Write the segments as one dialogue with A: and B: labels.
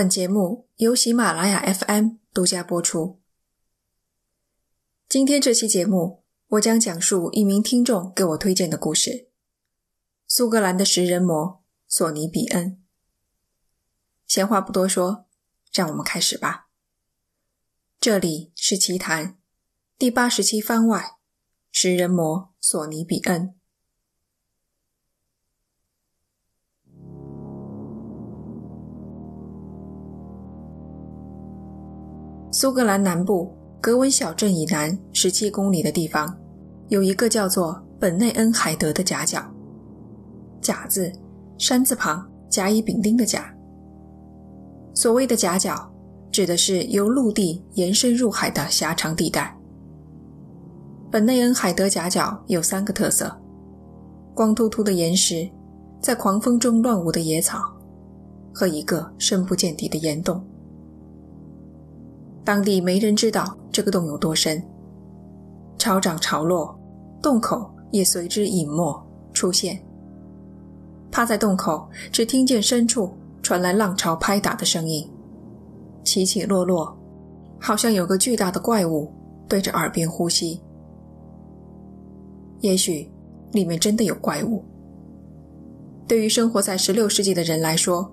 A: 本节目由喜马拉雅 FM 独家播出。今天这期节目，我将讲述一名听众给我推荐的故事——苏格兰的食人魔索尼比恩。闲话不多说，让我们开始吧。这里是奇谈第八十七番外：食人魔索尼比恩。苏格兰南部格温小镇以南十七公里的地方，有一个叫做本内恩海德的夹角。甲字，山字旁，甲乙丙丁的甲。所谓的夹角，指的是由陆地延伸入海的狭长地带。本内恩海德夹角有三个特色：光秃秃的岩石，在狂风中乱舞的野草，和一个深不见底的岩洞。当地没人知道这个洞有多深，潮涨潮落，洞口也随之隐没出现。趴在洞口，只听见深处传来浪潮拍打的声音，起起落落，好像有个巨大的怪物对着耳边呼吸。也许里面真的有怪物。对于生活在16世纪的人来说，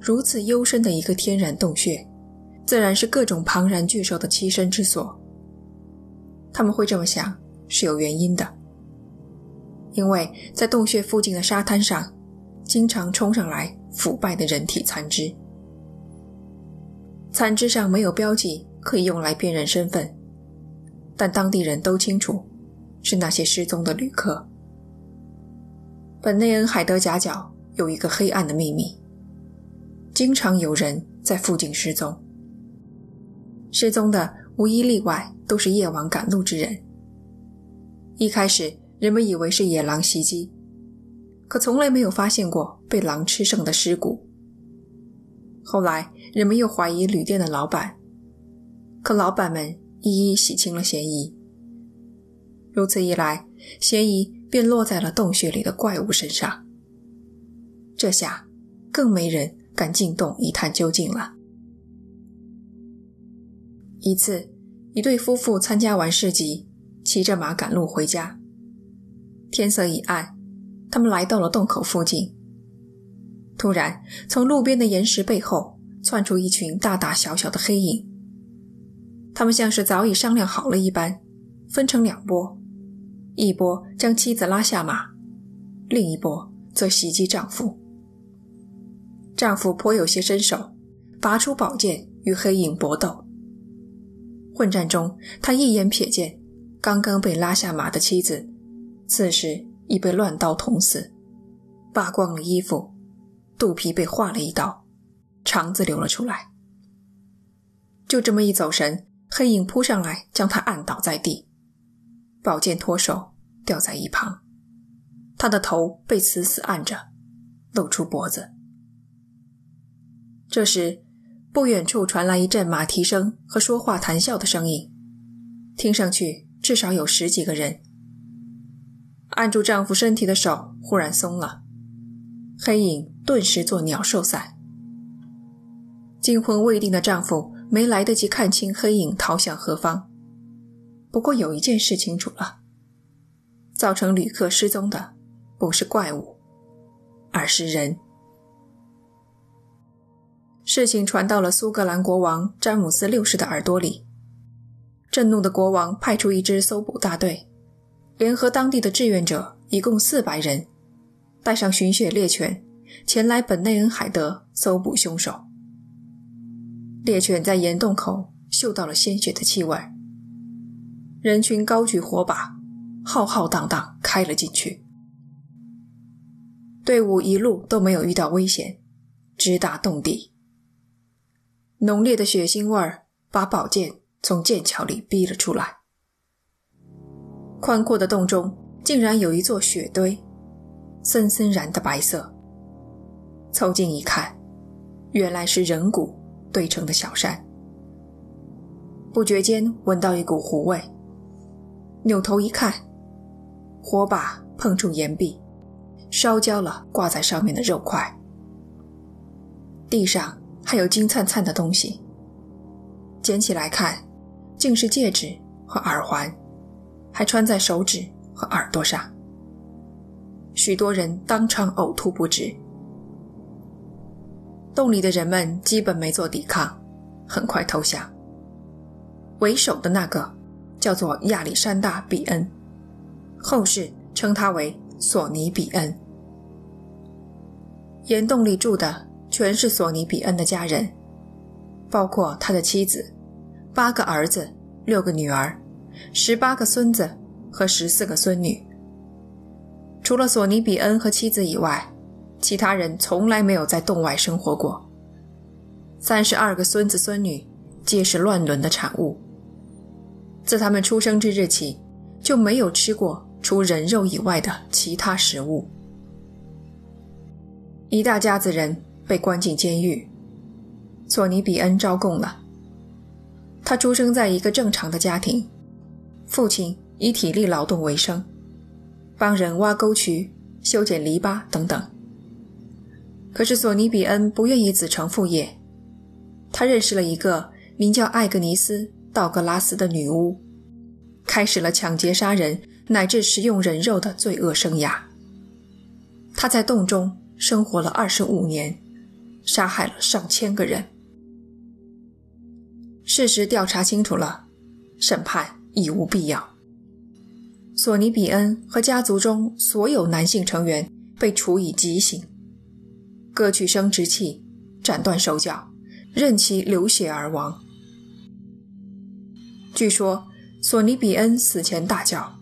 A: 如此幽深的一个天然洞穴。自然是各种庞然巨兽的栖身之所。他们会这么想是有原因的，因为在洞穴附近的沙滩上，经常冲上来腐败的人体残肢，残肢上没有标记可以用来辨认身份，但当地人都清楚是那些失踪的旅客。本内恩海德夹角有一个黑暗的秘密，经常有人在附近失踪。失踪的无一例外都是夜晚赶路之人。一开始，人们以为是野狼袭击，可从来没有发现过被狼吃剩的尸骨。后来，人们又怀疑旅店的老板，可老板们一一洗清了嫌疑。如此一来，嫌疑便落在了洞穴里的怪物身上。这下，更没人敢进洞一探究竟了。一次，一对夫妇参加完市集，骑着马赶路回家。天色已暗，他们来到了洞口附近。突然，从路边的岩石背后窜出一群大大小小的黑影。他们像是早已商量好了一般，分成两波：一波将妻子拉下马，另一波则袭击丈夫。丈夫颇有些身手，拔出宝剑与黑影搏斗。混战中，他一眼瞥见刚刚被拉下马的妻子，此时已被乱刀捅死，扒光了衣服，肚皮被划了一刀，肠子流了出来。就这么一走神，黑影扑上来将他按倒在地，宝剑脱手掉在一旁，他的头被死死按着，露出脖子。这时。不远处传来一阵马蹄声和说话谈笑的声音，听上去至少有十几个人。按住丈夫身体的手忽然松了，黑影顿时作鸟兽散。惊魂未定的丈夫没来得及看清黑影逃向何方，不过有一件事清楚了：造成旅客失踪的不是怪物，而是人。事情传到了苏格兰国王詹姆斯六世的耳朵里，震怒的国王派出一支搜捕大队，联合当地的志愿者，一共四百人，带上寻血猎犬，前来本内恩海德搜捕凶手。猎犬在岩洞口嗅到了鲜血的气味，人群高举火把，浩浩荡荡开了进去。队伍一路都没有遇到危险，直达洞底。浓烈的血腥味儿把宝剑从剑鞘里逼了出来。宽阔的洞中竟然有一座雪堆，森森然的白色。凑近一看，原来是人骨堆成的小山。不觉间闻到一股糊味，扭头一看，火把碰触岩壁，烧焦了挂在上面的肉块。地上。还有金灿灿的东西。捡起来看，竟是戒指和耳环，还穿在手指和耳朵上。许多人当场呕吐不止。洞里的人们基本没做抵抗，很快投降。为首的那个叫做亚历山大·比恩，后世称他为索尼·比恩。岩洞里住的全是索尼·比恩的家人，包括他的妻子、八个儿子、六个女儿、十八个孙子和十四个孙女。除了索尼·比恩和妻子以外，其他人从来没有在洞外生活过。三十二个孙子孙女皆是乱伦的产物。自他们出生之日起，就没有吃过除人肉以外的其他食物。一大家子人被关进监狱，索尼·比恩招供了。他出生在一个正常的家庭，父亲以体力劳动为生，帮人挖沟渠、修剪篱笆等等。可是索尼·比恩不愿意子承父业，他认识了一个名叫艾格尼斯·道格拉斯的女巫，开始了抢劫、杀人乃至食用人肉的罪恶生涯。他在洞中生活了二十五年，杀害了上千个人。事实调查清楚了，审判已无必要。索尼·比恩和家族中所有男性成员被处以极刑。割去生殖器，斩断手脚，任其流血而亡。据说，索尼比恩死前大叫：“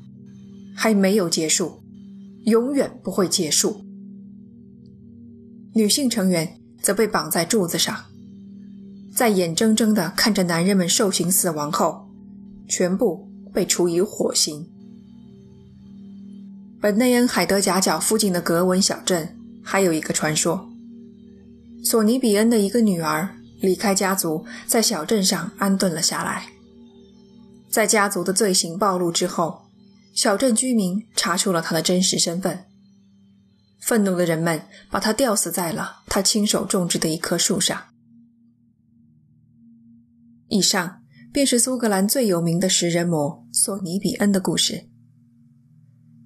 A: 还没有结束，永远不会结束。”女性成员则被绑在柱子上，在眼睁睁地看着男人们受刑死亡后，全部被处以火刑。本内恩海德夹角附近的格文小镇还有一个传说。索尼比恩的一个女儿离开家族，在小镇上安顿了下来。在家族的罪行暴露之后，小镇居民查出了他的真实身份。愤怒的人们把他吊死在了他亲手种植的一棵树上。以上便是苏格兰最有名的食人魔索尼比恩的故事。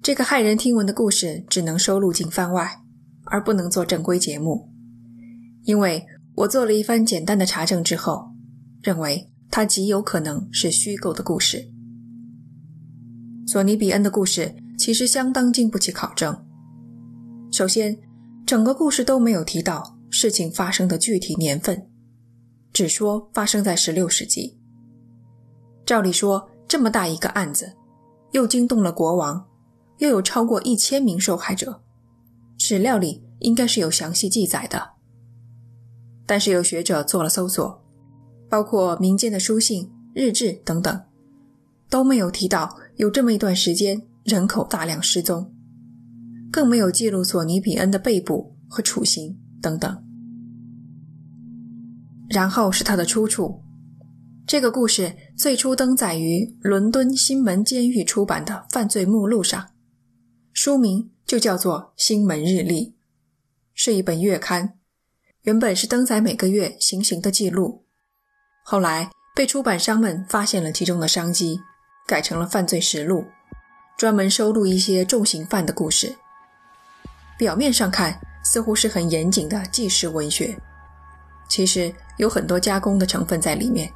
A: 这个骇人听闻的故事只能收录进番外，而不能做正规节目。因为我做了一番简单的查证之后，认为它极有可能是虚构的故事。索尼比恩的故事其实相当经不起考证。首先，整个故事都没有提到事情发生的具体年份，只说发生在16世纪。照理说，这么大一个案子，又惊动了国王，又有超过一千名受害者，史料里应该是有详细记载的。但是有学者做了搜索，包括民间的书信、日志等等，都没有提到有这么一段时间人口大量失踪，更没有记录索尼比恩的被捕和处刑等等。然后是他的出处，这个故事最初登载于伦敦新门监狱出版的犯罪目录上，书名就叫做《新门日历》，是一本月刊。原本是登载每个月行刑的记录，后来被出版商们发现了其中的商机，改成了犯罪实录，专门收录一些重刑犯的故事。表面上看似乎是很严谨的纪实文学，其实有很多加工的成分在里面。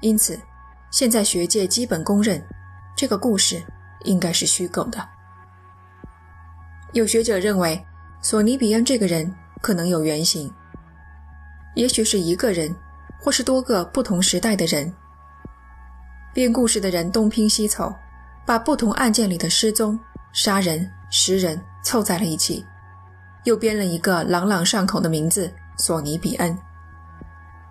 A: 因此，现在学界基本公认，这个故事应该是虚构的。有学者认为，索尼比恩这个人。可能有原型，也许是一个人，或是多个不同时代的人。编故事的人东拼西凑，把不同案件里的失踪、杀人、食人凑在了一起，又编了一个朗朗上口的名字——索尼比恩。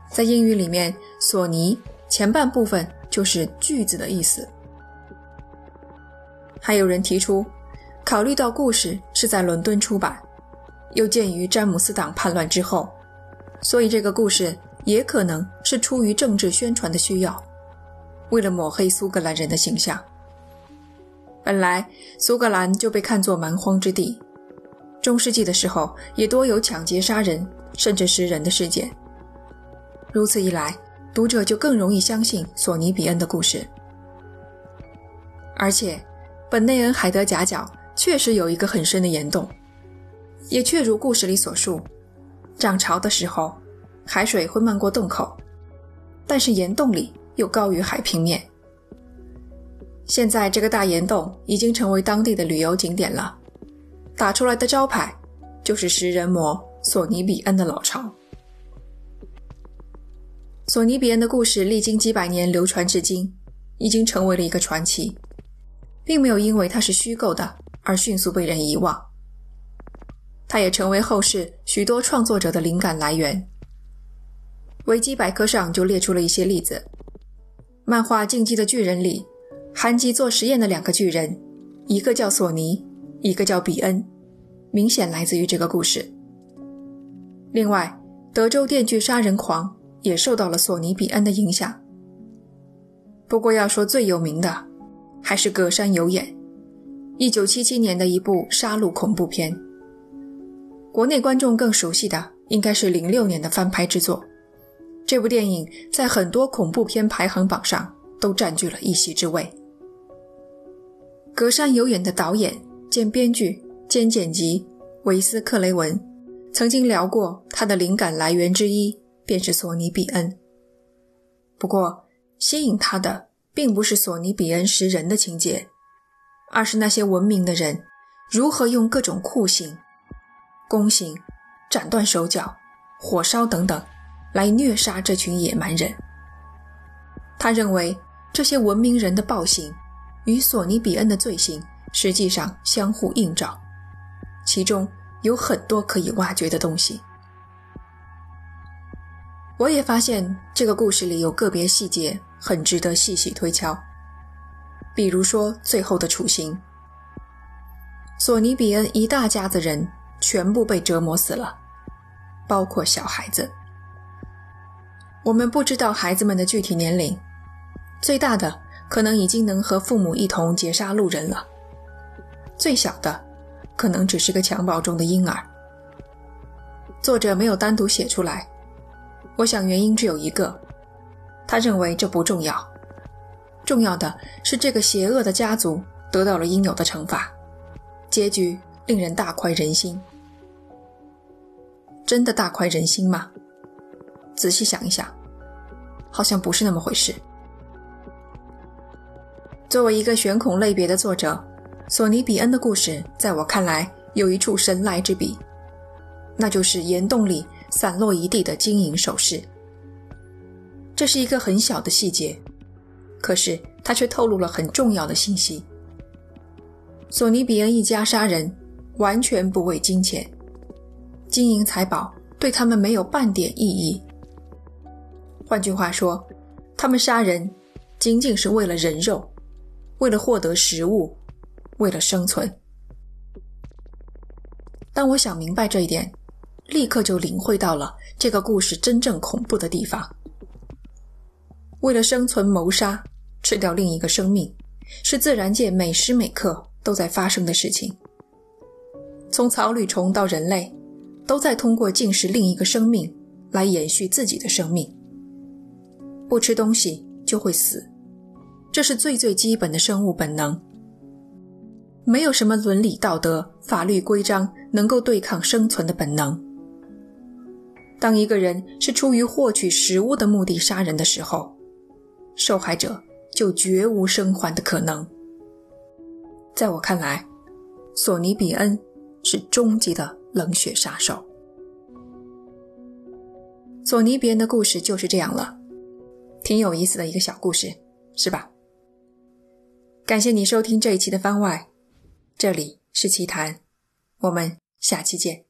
A: 在英语里面，“索尼”前半部分就是句子的意思。还有人提出，考虑到故事是在伦敦出版。又鉴于詹姆斯党叛乱之后，所以这个故事也可能是出于政治宣传的需要，为了抹黑苏格兰人的形象。本来苏格兰就被看作蛮荒之地，中世纪的时候也多有抢劫杀人、甚至食人的事件。如此一来，读者就更容易相信索尼比恩的故事。而且，本内恩海德夹角确实有一个很深的岩洞，也确如故事里所述，涨潮的时候，海水会漫过洞口，但是岩洞里又高于海平面。现在这个大岩洞已经成为当地的旅游景点了，打出来的招牌就是食人魔索尼比恩的老巢。索尼比恩的故事历经几百年流传至今，已经成为了一个传奇，并没有因为它是虚构的而迅速被人遗忘。它也成为后世许多创作者的灵感来源。维基百科上就列出了一些例子：漫画《进击的巨人》里。韩吉做实验的两个巨人，一个叫索尼，一个叫比恩，明显来自于这个故事。另外，德州电锯杀人狂也受到了索尼比恩的影响。不过，要说最有名的，还是葛山有眼，一九七七年的一部杀戮恐怖片。国内观众更熟悉的应该是零六年的翻拍之作。这部电影在很多恐怖片排行榜上都占据了一席之位。隔山有眼的导演兼编剧兼剪辑维斯克雷文曾经聊过，他的灵感来源之一便是索尼比恩。不过，吸引他的并不是索尼比恩食人的情节，而是那些文明的人如何用各种酷刑、宫刑、斩断手脚、火烧等等来虐杀这群野蛮人。他认为这些文明人的暴行。与索尼比恩的罪行实际上相互映照，其中有很多可以挖掘的东西。我也发现这个故事里有个别细节很值得细细推敲，比如说最后的处刑，索尼比恩一大家子人全部被折磨死了，包括小孩子。我们不知道孩子们的具体年龄，最大的。可能已经能和父母一同劫杀路人了。最小的，可能只是个襁褓中的婴儿。作者没有单独写出来，我想原因只有一个：他认为这不重要，重要的是这个邪恶的家族得到了应有的惩罚，结局令人大快人心。真的大快人心吗？仔细想一想，好像不是那么回事。作为一个悬恐类别的作者，索尼比恩的故事在我看来有一处神来之笔，那就是岩洞里散落一地的金银首饰。这是一个很小的细节，可是它却透露了很重要的信息。索尼比恩一家杀人完全不为金钱，金银财宝对他们没有半点意义。换句话说，他们杀人仅仅是为了人肉。为了获得食物，为了生存。当我想明白这一点，立刻就领会到了这个故事真正恐怖的地方。为了生存谋杀，吃掉另一个生命，是自然界每时每刻都在发生的事情。从草履虫到人类，都在通过进食另一个生命来延续自己的生命。不吃东西就会死。这是最最基本的生物本能，没有什么伦理道德、法律规章能够对抗生存的本能。当一个人是出于获取食物的目的杀人的时候，受害者就绝无生还的可能。在我看来，索尼比恩是终极的冷血杀手。索尼比恩的故事就是这样了，挺有意思的一个小故事，是吧？感谢你收听这一期的番外，这里是奇谈，我们下期见。